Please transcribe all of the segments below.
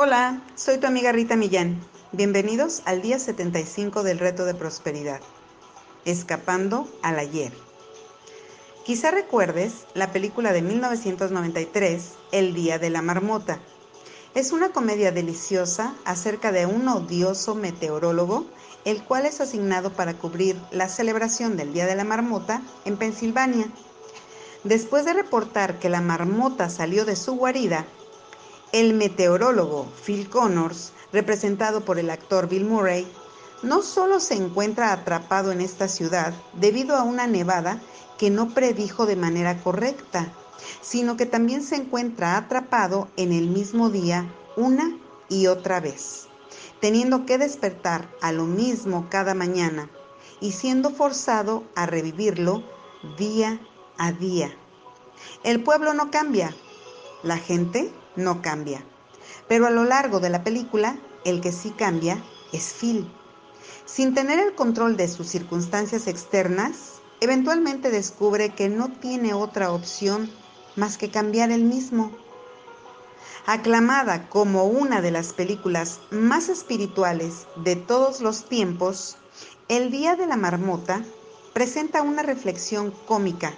Hola, soy tu amiga Rita Millán. Bienvenidos al día 75 del reto de prosperidad. Escapando al ayer. Quizá recuerdes la película de 1993, El Día de la Marmota. Es una comedia deliciosa acerca de un odioso meteorólogo, el cual es asignado para cubrir la celebración del Día de la Marmota en Pensilvania. Después de reportar que la marmota salió de su guarida, el meteorólogo Phil Connors, representado por el actor Bill Murray, no solo se encuentra atrapado en esta ciudad debido a una nevada que no predijo de manera correcta, sino que también se encuentra atrapado en el mismo día una y otra vez, teniendo que despertar a lo mismo cada mañana y siendo forzado a revivirlo día a día. El pueblo no cambia, la gente no cambia. Pero a lo largo de la película, el que sí cambia es Phil. Sin tener el control de sus circunstancias externas, eventualmente descubre que no tiene otra opción más que cambiar el mismo. Aclamada como una de las películas más espirituales de todos los tiempos, El Día de la Marmota presenta una reflexión cómica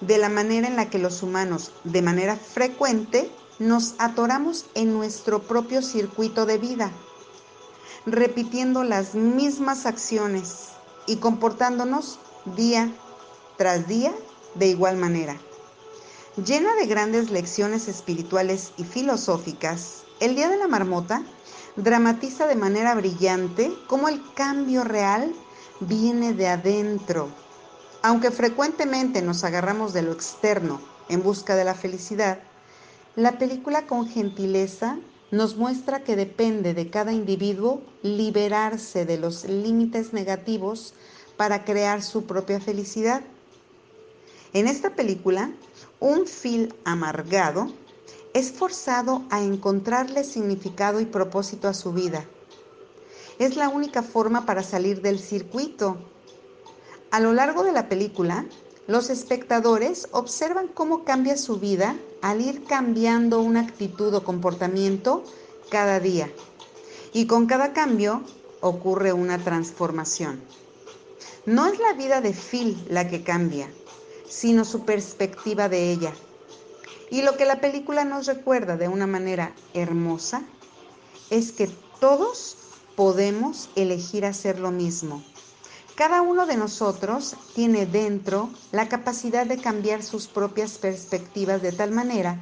de la manera en la que los humanos, de manera frecuente, nos atoramos en nuestro propio circuito de vida, repitiendo las mismas acciones y comportándonos día tras día de igual manera. Llena de grandes lecciones espirituales y filosóficas, el Día de la Marmota dramatiza de manera brillante cómo el cambio real viene de adentro. Aunque frecuentemente nos agarramos de lo externo en busca de la felicidad, la película con gentileza nos muestra que depende de cada individuo liberarse de los límites negativos para crear su propia felicidad. En esta película, un Phil amargado es forzado a encontrarle significado y propósito a su vida. Es la única forma para salir del circuito. A lo largo de la película, los espectadores observan cómo cambia su vida al ir cambiando una actitud o comportamiento cada día. Y con cada cambio ocurre una transformación. No es la vida de Phil la que cambia, sino su perspectiva de ella. Y lo que la película nos recuerda de una manera hermosa es que todos podemos elegir hacer lo mismo cada uno de nosotros tiene dentro la capacidad de cambiar sus propias perspectivas de tal manera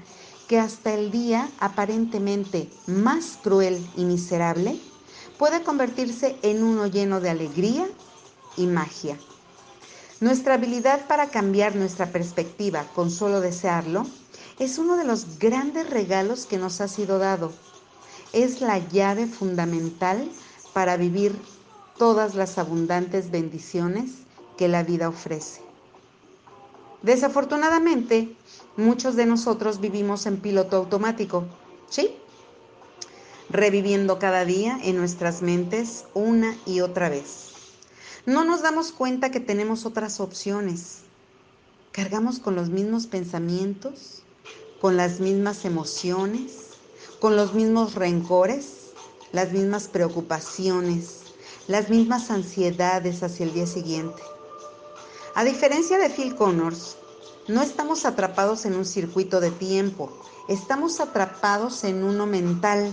que hasta el día aparentemente más cruel y miserable puede convertirse en uno lleno de alegría y magia. Nuestra habilidad para cambiar nuestra perspectiva con solo desearlo es uno de los grandes regalos que nos ha sido dado. Es la llave fundamental para vivir todas las abundantes bendiciones que la vida ofrece. Desafortunadamente, muchos de nosotros vivimos en piloto automático, ¿sí? Reviviendo cada día en nuestras mentes una y otra vez. No nos damos cuenta que tenemos otras opciones. Cargamos con los mismos pensamientos, con las mismas emociones, con los mismos rencores, las mismas preocupaciones, las mismas ansiedades hacia el día siguiente. A diferencia de Phil Connors, no estamos atrapados en un circuito de tiempo, estamos atrapados en uno mental,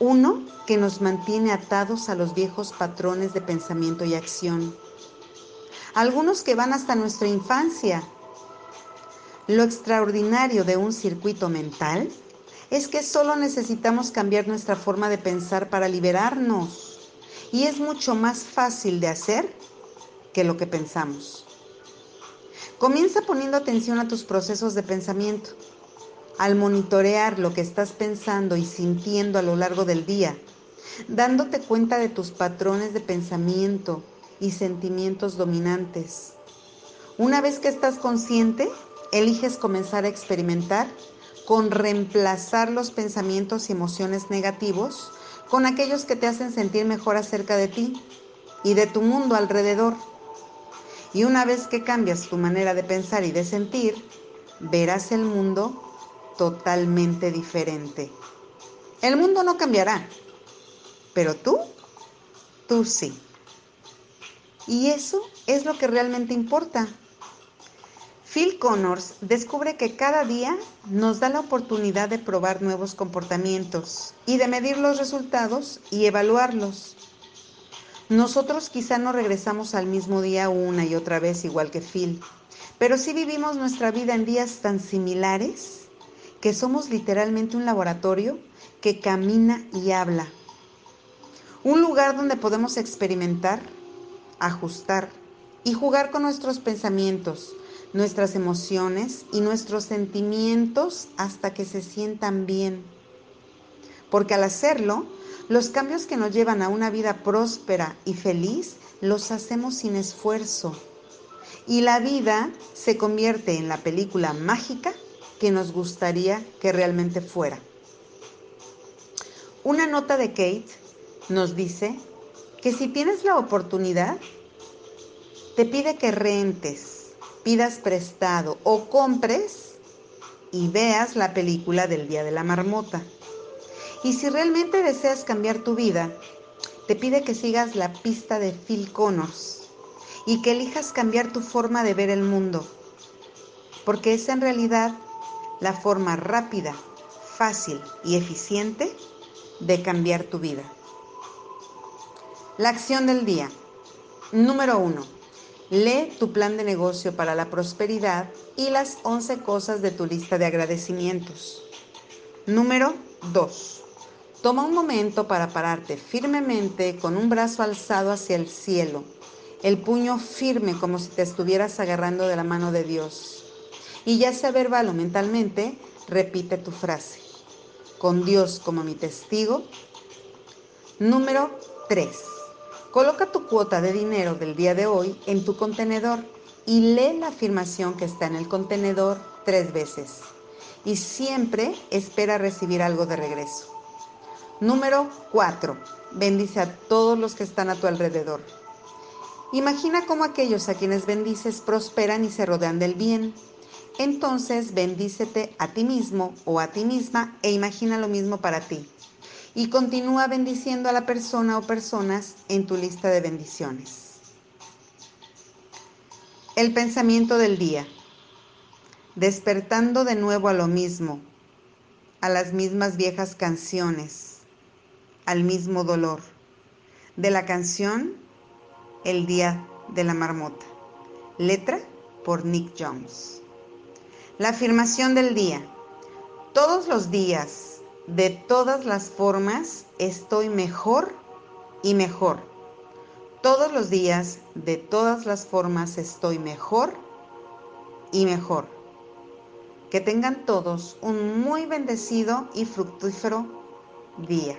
uno que nos mantiene atados a los viejos patrones de pensamiento y acción, algunos que van hasta nuestra infancia. Lo extraordinario de un circuito mental es que solo necesitamos cambiar nuestra forma de pensar para liberarnos y es mucho más fácil de hacer que lo que pensamos. Comienza poniendo atención a tus procesos de pensamiento. Al monitorear lo que estás pensando y sintiendo a lo largo del día, dándote cuenta de tus patrones de pensamiento y sentimientos dominantes. Una vez que estás consciente, eliges comenzar a experimentar con reemplazar los pensamientos y emociones negativos con aquellos que te hacen sentir mejor acerca de ti y de tu mundo alrededor. Y una vez que cambias tu manera de pensar y de sentir, verás el mundo totalmente diferente. El mundo no cambiará, pero tú, tú sí. Y eso es lo que realmente importa. Phil Connors descubre que cada día nos da la oportunidad de probar nuevos comportamientos y de medir los resultados y evaluarlos. Nosotros quizá no regresamos al mismo día una y otra vez igual que Phil, pero sí vivimos nuestra vida en días tan similares que somos literalmente un laboratorio que camina y habla. Un lugar donde podemos experimentar, ajustar y jugar con nuestros pensamientos, nuestras emociones y nuestros sentimientos hasta que se sientan bien. Porque al hacerlo, los cambios que nos llevan a una vida próspera y feliz los hacemos sin esfuerzo. Y la vida se convierte en la película mágica que nos gustaría que realmente fuera. Una nota de Kate nos dice que si tienes la oportunidad, te pide que rentes pidas prestado o compres y veas la película del Día de la Marmota. Y si realmente deseas cambiar tu vida, te pide que sigas la pista de Phil Connors y que elijas cambiar tu forma de ver el mundo, porque es en realidad la forma rápida, fácil y eficiente de cambiar tu vida. La acción del día. Número uno Lee tu plan de negocio para la prosperidad y las 11 cosas de tu lista de agradecimientos. Número 2. Toma un momento para pararte firmemente con un brazo alzado hacia el cielo, el puño firme como si te estuvieras agarrando de la mano de Dios. Y ya sea verbal o mentalmente, repite tu frase. Con Dios como mi testigo. Número 3. Coloca tu cuota de dinero del día de hoy en tu contenedor y lee la afirmación que está en el contenedor tres veces. Y siempre espera recibir algo de regreso. Número 4. Bendice a todos los que están a tu alrededor. Imagina cómo aquellos a quienes bendices prosperan y se rodean del bien. Entonces bendícete a ti mismo o a ti misma e imagina lo mismo para ti y continúa bendiciendo a la persona o personas en tu lista de bendiciones. El pensamiento del día. Despertando de nuevo a lo mismo, a las mismas viejas canciones, al mismo dolor. De la canción El Día de la Marmota. Letra por Nick Jones. La afirmación del día. Todos los días de todas las formas estoy mejor y mejor. Todos los días, de todas las formas estoy mejor y mejor. Que tengan todos un muy bendecido y fructífero día.